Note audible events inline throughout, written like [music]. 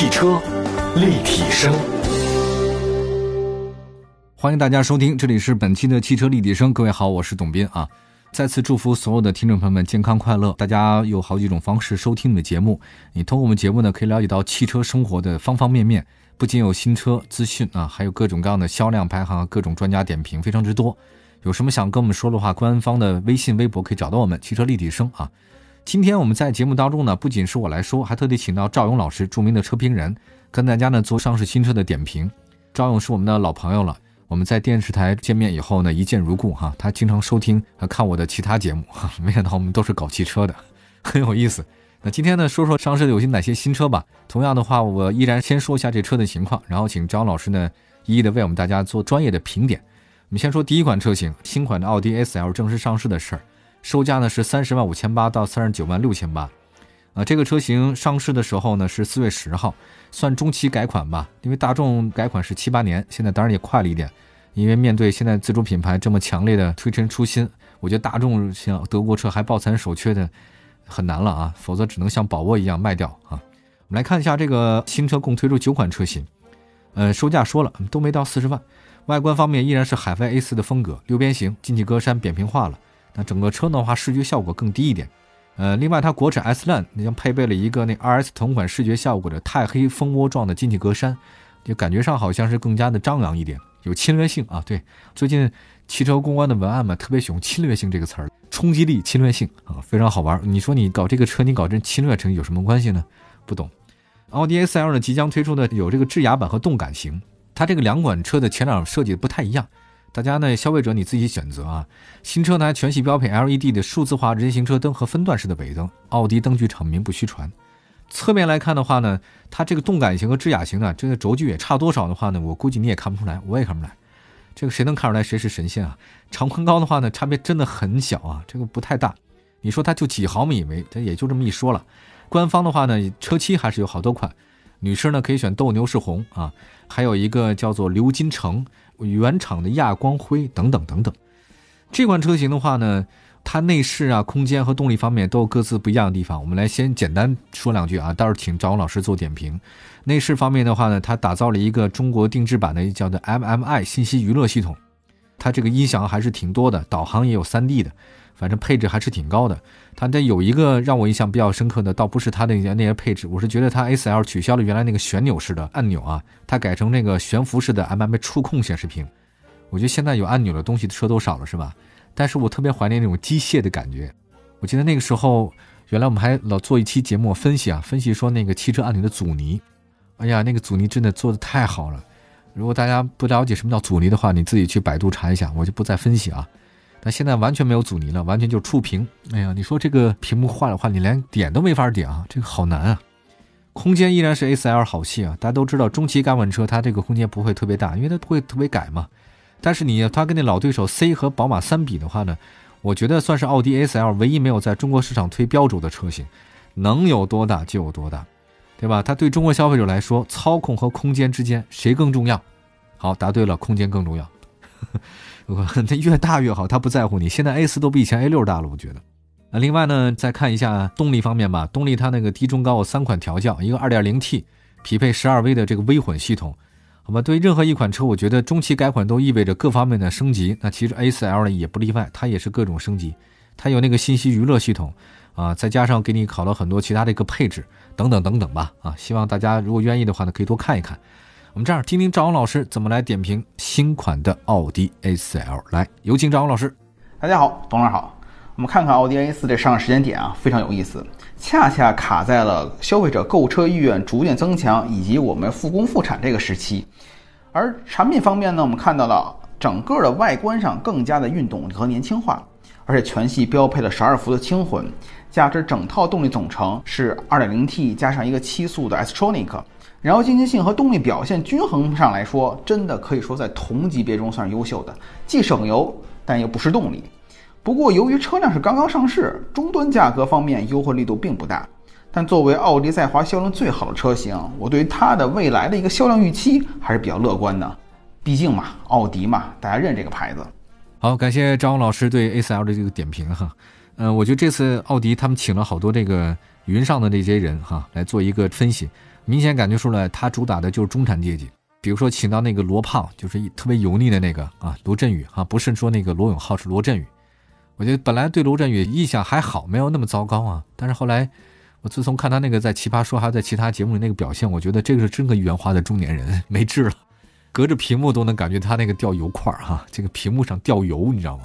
汽车立体声，欢迎大家收听，这里是本期的汽车立体声。各位好，我是董斌啊。再次祝福所有的听众朋友们健康快乐。大家有好几种方式收听我们的节目，你通过我们节目呢，可以了解到汽车生活的方方面面，不仅有新车资讯啊，还有各种各样的销量排行、各种专家点评，非常之多。有什么想跟我们说的话，官方的微信、微博可以找到我们汽车立体声啊。今天我们在节目当中呢，不仅是我来说，还特地请到赵勇老师，著名的车评人，跟大家呢做上市新车的点评。赵勇是我们的老朋友了。我们在电视台见面以后呢，一见如故哈。他经常收听和看我的其他节目哈，没想到我们都是搞汽车的，很有意思。那今天呢，说说上市的有些哪些新车吧。同样的话，我依然先说一下这车的情况，然后请张老师呢一一的为我们大家做专业的评点。我们先说第一款车型，新款的奥迪 A 4 L 正式上市的事儿，售价呢是三十万五千八到三十九万六千八。啊，这个车型上市的时候呢是四月十号，算中期改款吧，因为大众改款是七八年，现在当然也快了一点。因为面对现在自主品牌这么强烈的推陈出新，我觉得大众像德国车还抱残守缺的很难了啊，否则只能像宝沃一样卖掉啊。我们来看一下这个新车共推出九款车型，呃，售价说了都没到四十万，外观方面依然是海外 A4 的风格，六边形进气格栅扁平化了，那整个车的话视觉效果更低一点。呃，另外它国产 S Line 将配备了一个那 RS 同款视觉效果的钛黑蜂窝状的进气格栅，就感觉上好像是更加的张扬一点。有侵略性啊！对，最近汽车公关的文案嘛，特别喜欢“侵略性”这个词儿，冲击力、侵略性啊，非常好玩。你说你搞这个车，你搞这侵略成有什么关系呢？不懂。奥迪 A4L 呢，即将推出的有这个智雅版和动感型，它这个两款车的前脸设计不太一样，大家呢，消费者你自己选择啊。新车呢，全系标配 LED 的数字化人行车灯和分段式的尾灯，奥迪灯具厂名不虚传。侧面来看的话呢，它这个动感型和智雅型呢，这个轴距也差多少的话呢，我估计你也看不出来，我也看不出来。这个谁能看出来谁是神仙啊？长宽高的话呢，差别真的很小啊，这个不太大。你说它就几毫米没，它也就这么一说了。官方的话呢，车漆还是有好多款，女士呢可以选斗牛士红啊，还有一个叫做鎏金橙、原厂的亚光灰等等等等。这款车型的话呢。它内饰啊、空间和动力方面都有各自不一样的地方。我们来先简单说两句啊，到时候请张老师做点评。内饰方面的话呢，它打造了一个中国定制版的叫做 MMI 信息娱乐系统，它这个音响还是挺多的，导航也有 3D 的，反正配置还是挺高的。它这有一个让我印象比较深刻的，倒不是它的那些配置，我是觉得它 S L 取消了原来那个旋钮式的按钮啊，它改成那个悬浮式的 M M 触控显示屏。我觉得现在有按钮的东西车都少了，是吧？但是我特别怀念那种机械的感觉。我记得那个时候，原来我们还老做一期节目分析啊，分析说那个汽车按钮的阻尼。哎呀，那个阻尼真的做的太好了。如果大家不了解什么叫阻尼的话，你自己去百度查一下，我就不再分析啊。但现在完全没有阻尼了，完全就是触屏。哎呀，你说这个屏幕坏的话，你连点都没法点啊，这个好难啊。空间依然是 A4L 好戏啊。大家都知道，中期改款车它这个空间不会特别大，因为它不会特别改嘛。但是你它跟那老对手 C 和宝马三比的话呢，我觉得算是奥迪 A4L 唯一没有在中国市场推标轴的车型，能有多大就有多大，对吧？它对中国消费者来说，操控和空间之间谁更重要？好，答对了，空间更重要。[laughs] 我它 [laughs] 越大越好，他不在乎你。现在 A4 都比以前 A6 大了，我觉得。那另外呢，再看一下动力方面吧，动力它那个低中高三款调教，一个 2.0T 匹配 12V 的这个微混系统。好吧对任何一款车，我觉得中期改款都意味着各方面的升级。那其实 A4L 呢也不例外，它也是各种升级。它有那个信息娱乐系统啊，再加上给你考了很多其他的一个配置等等等等吧啊。希望大家如果愿意的话呢，可以多看一看。我们这样听听赵勇老师怎么来点评新款的奥迪 A4L。来，有请赵勇老师。大家好，董老师好。我们看看奥迪 A4 这上市时间点啊，非常有意思。恰恰卡在了消费者购车意愿逐渐增强以及我们复工复产这个时期，而产品方面呢，我们看到了整个的外观上更加的运动和年轻化，而且全系标配了十二伏的轻混，加之整套动力总成是二点零 T 加上一个七速的 S-tronic，然后经济性和动力表现均衡上来说，真的可以说在同级别中算是优秀的，既省油但又不失动力。不过，由于车辆是刚刚上市，终端价格方面优惠力度并不大。但作为奥迪在华销量最好的车型，我对于它的未来的一个销量预期还是比较乐观的。毕竟嘛，奥迪嘛，大家认这个牌子。好，感谢张老师对 A4L 的这个点评哈。嗯，我觉得这次奥迪他们请了好多这个云上的这些人哈来做一个分析。明显感觉出来，它主打的就是中产阶级。比如说，请到那个罗胖，就是特别油腻的那个啊，罗振宇啊，不是说那个罗永浩，是罗振宇。我觉得本来对罗振宇印象还好，没有那么糟糕啊。但是后来，我自从看他那个在《奇葩说》还有在其他节目里那个表现，我觉得这个是真个圆滑的中年人，[laughs] 没治了。隔着屏幕都能感觉他那个掉油块儿哈，这个屏幕上掉油，你知道吗？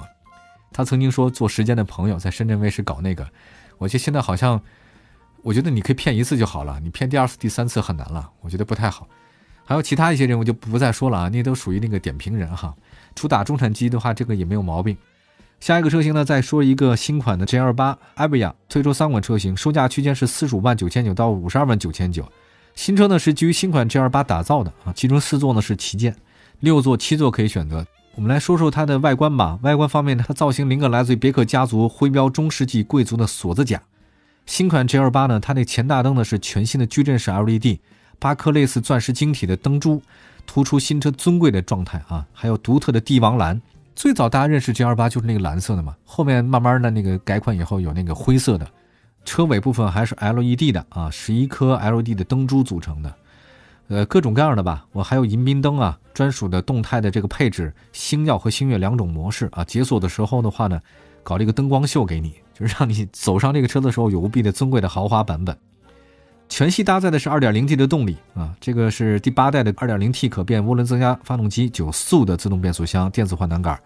他曾经说做时间的朋友在深圳卫视搞那个，我觉得现在好像，我觉得你可以骗一次就好了，你骗第二次、第三次很难了，我觉得不太好。还有其他一些人，我就不再说了啊，那都属于那个点评人哈。主打中产机的话，这个也没有毛病。下一个车型呢，再说一个新款的 GL 八 a v i a 推出三款车型，售价区间是四十五万九千九到五十二万九千九。新车呢是基于新款 GL 八打造的啊，其中四座呢是旗舰，六座、七座可以选择。我们来说说它的外观吧。外观方面，它造型灵感来自于别克家族徽标中世纪贵族的锁子甲。新款 GL 八呢，它那前大灯呢是全新的矩阵式 LED。八颗类似钻石晶体的灯珠，突出新车尊贵的状态啊！还有独特的帝王蓝。最早大家认识 G L 八就是那个蓝色的嘛，后面慢慢的那个改款以后有那个灰色的。车尾部分还是 L E D 的啊，十一颗 L E D 的灯珠组成的。呃，各种各样的吧。我还有迎宾灯啊，专属的动态的这个配置，星耀和星月两种模式啊。解锁的时候的话呢，搞了一个灯光秀给你，就是让你走上这个车的时候有无比的尊贵的豪华版本。全系搭载的是 2.0T 的动力啊，这个是第八代的 2.0T 可变涡轮增压发动机，九速的自动变速箱，电子换挡杆。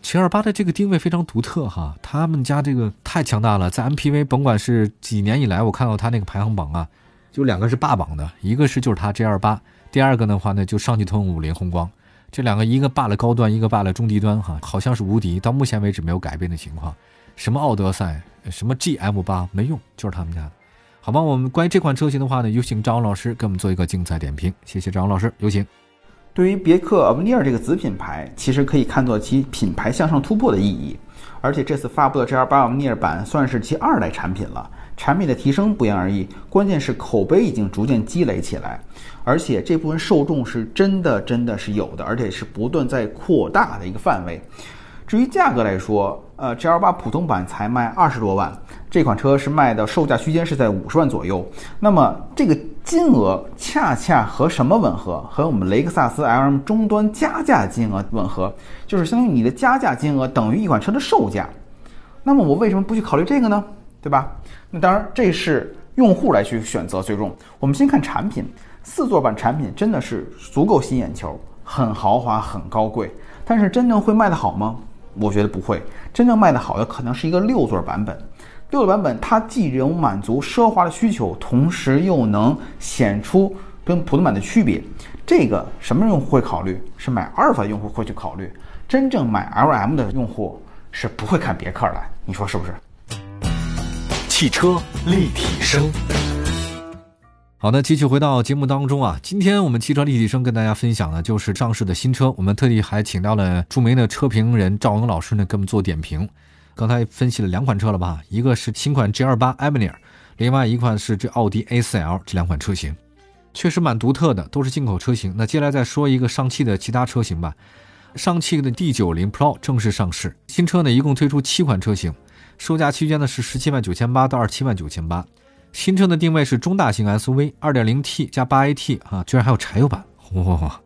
728的这个定位非常独特哈，他们家这个太强大了，在 MPV 甭管是几年以来，我看到它那个排行榜啊，就两个是霸榜的，一个是就是它 G28，第二个的话呢就上汽通用五菱宏光，这两个一个霸了高端，一个霸了中低端哈，好像是无敌，到目前为止没有改变的情况。什么奥德赛，什么 GM8 没用，就是他们家的。好吧，我们关于这款车型的话呢，有请张老师给我们做一个精彩点评。谢谢张老师，有请。对于别克阿维尼尔这个子品牌，其实可以看作其品牌向上突破的意义。而且这次发布的 GL8 阿维尼尔版算是其二代产品了，产品的提升不言而喻。关键是口碑已经逐渐积累起来，而且这部分受众是真的真的是有的，而且是不断在扩大的一个范围。至于价格来说，呃，GL8 普通版才卖二十多万。这款车是卖的售价区间是在五十万左右，那么这个金额恰恰和什么吻合？和我们雷克萨斯 LM 终端加价金额吻合，就是相当于你的加价金额等于一款车的售价。那么我为什么不去考虑这个呢？对吧？那当然这是用户来去选择最终。我们先看产品，四座版产品真的是足够吸眼球，很豪华，很高贵，但是真正会卖得好吗？我觉得不会，真正卖得好的可能是一个六座版本。六座版本，它既能满足奢华的需求，同时又能显出跟普通版的区别。这个什么用户会考虑？是买阿尔法的用户会去考虑。真正买 LM 的用户是不会看别克的，你说是不是？汽车立体声。好的，继续回到节目当中啊，今天我们汽车立体声跟大家分享的就是上市的新车，我们特地还请到了著名的车评人赵勇老师呢，给我们做点评。刚才分析了两款车了吧？一个是新款 G28 Avenir，另外一款是这奥迪 A4L，这两款车型确实蛮独特的，都是进口车型。那接下来再说一个上汽的其他车型吧。上汽的 D90 Pro 正式上市，新车呢一共推出七款车型，售价区间呢是十七万九千八到二十七万九千八。新车的定位是中大型 SUV，二点零 T 加八 AT 啊，居然还有柴油版，哇！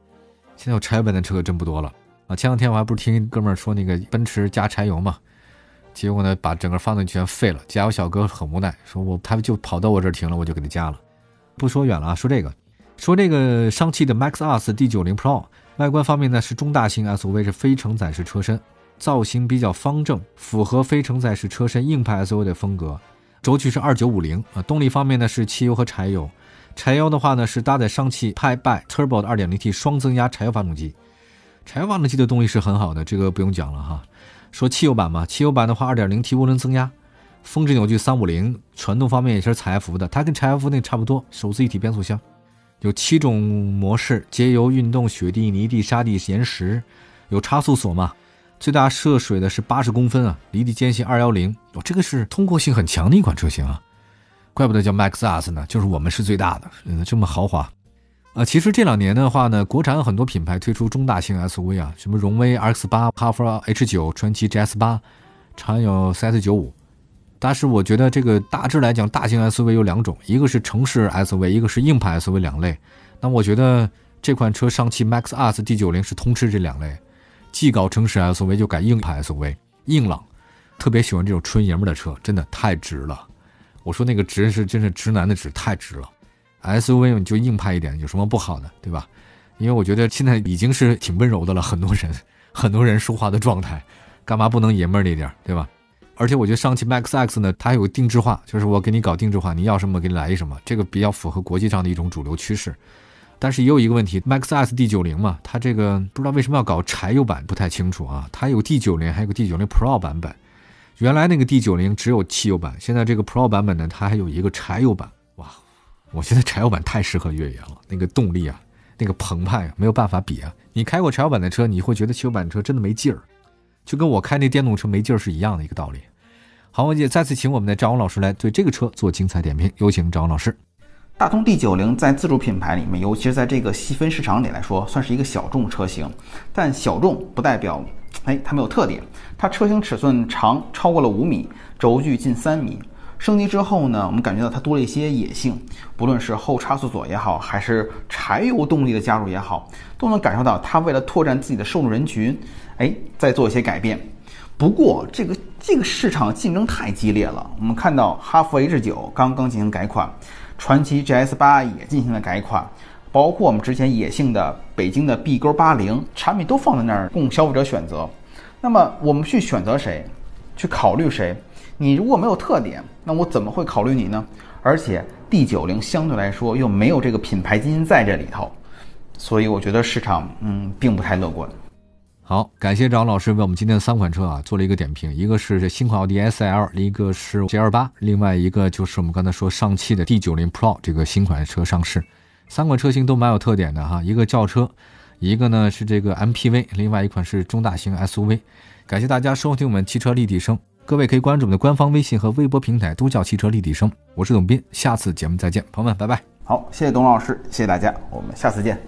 现在有柴油版的车可真不多了啊。前两天我还不是听哥们儿说那个奔驰加柴油嘛。结果呢，把整个发动机全废了。加油小哥很无奈，说我他就跑到我这儿停了，我就给他加了。不说远了啊，说这个，说这个上汽的 MAX-S D90 Pro，外观方面呢是中大型 SUV，是非承载式车身，造型比较方正，符合非承载式车身硬派 SUV 的风格。轴距是二九五零啊，动力方面呢是汽油和柴油。柴油的话呢是搭载上汽 p y b y Turbo 的二点零 T 双增压柴油发动机。柴油发动机的动力是很好的，这个不用讲了哈。说汽油版嘛，汽油版的话，2.0T 涡轮增压，峰值扭矩350，传动方面也是采埃孚的，它跟柴 F 那差不多，手自一体变速箱，有七种模式，节油、运动、雪地、泥地、沙地、岩石，有差速锁嘛，最大涉水的是八十公分啊，离地间隙210，哦，这个是通过性很强的一款车型啊，怪不得叫 Maxus 呢，就是我们是最大的，嗯，这么豪华。啊，其实这两年的话呢，国产很多品牌推出中大型 SUV 啊，什么荣威 RX 八、哈弗 H 九、传祺 GS 八，常有 CS 九五，但是我觉得这个大致来讲，大型 SUV 有两种，一个是城市 SUV，一个是硬派 SUV 两类。那我觉得这款车上汽 Maxus D90 是通吃这两类，既搞城市 SUV 就改硬派 SUV，硬朗。特别喜欢这种纯爷们的车，真的太直了。我说那个直是真是直男的直，太直了。SUV 你就硬派一点，有什么不好的，对吧？因为我觉得现在已经是挺温柔的了，很多人 [laughs] 很多人说话的状态，干嘛不能爷们儿一点，对吧？而且我觉得上汽 MAX X 呢，它有定制化，就是我给你搞定制化，你要什么给你来一什么，这个比较符合国际上的一种主流趋势。但是也有一个问题，MAX S D90 嘛，它这个不知道为什么要搞柴油版，不太清楚啊。它有 D90，还有个 D90 Pro 版本。原来那个 D90 只有汽油版，现在这个 Pro 版本呢，它还有一个柴油版。哇，我觉得柴油版太适合越野了，那个动力啊，那个澎湃啊，没有办法比啊。你开过柴油版的车，你会觉得汽油版的车真的没劲儿，就跟我开那电动车没劲儿是一样的一个道理。好，我也再次请我们的张王老师来对这个车做精彩点评，有请张王老师。大通 D90 在自主品牌里面，尤其是在这个细分市场里来说，算是一个小众车型，但小众不代表。哎，它没有特点。它车型尺寸长超过了五米，轴距近三米。升级之后呢，我们感觉到它多了一些野性，不论是后差速锁也好，还是柴油动力的加入也好，都能感受到它为了拓展自己的受众人群，哎，在做一些改变。不过，这个这个市场竞争太激烈了。我们看到哈弗 H 九刚刚进行改款，传祺 GS 八也进行了改款。包括我们之前野性的北京的 B 勾八零产品都放在那儿供消费者选择，那么我们去选择谁，去考虑谁？你如果没有特点，那我怎么会考虑你呢？而且 D 九零相对来说又没有这个品牌基因在这里头，所以我觉得市场嗯并不太乐观。好，感谢张老师为我们今天的三款车啊做了一个点评，一个是这新款奥迪 S L，一个是 G L 八，另外一个就是我们刚才说上汽的 D 九零 Pro 这个新款车上市。三款车型都蛮有特点的哈，一个轿车，一个呢是这个 MPV，另外一款是中大型 SUV。感谢大家收听我们汽车立体声，各位可以关注我们的官方微信和微博平台，都叫汽车立体声。我是董斌，下次节目再见，朋友们，拜拜。好，谢谢董老师，谢谢大家，我们下次见。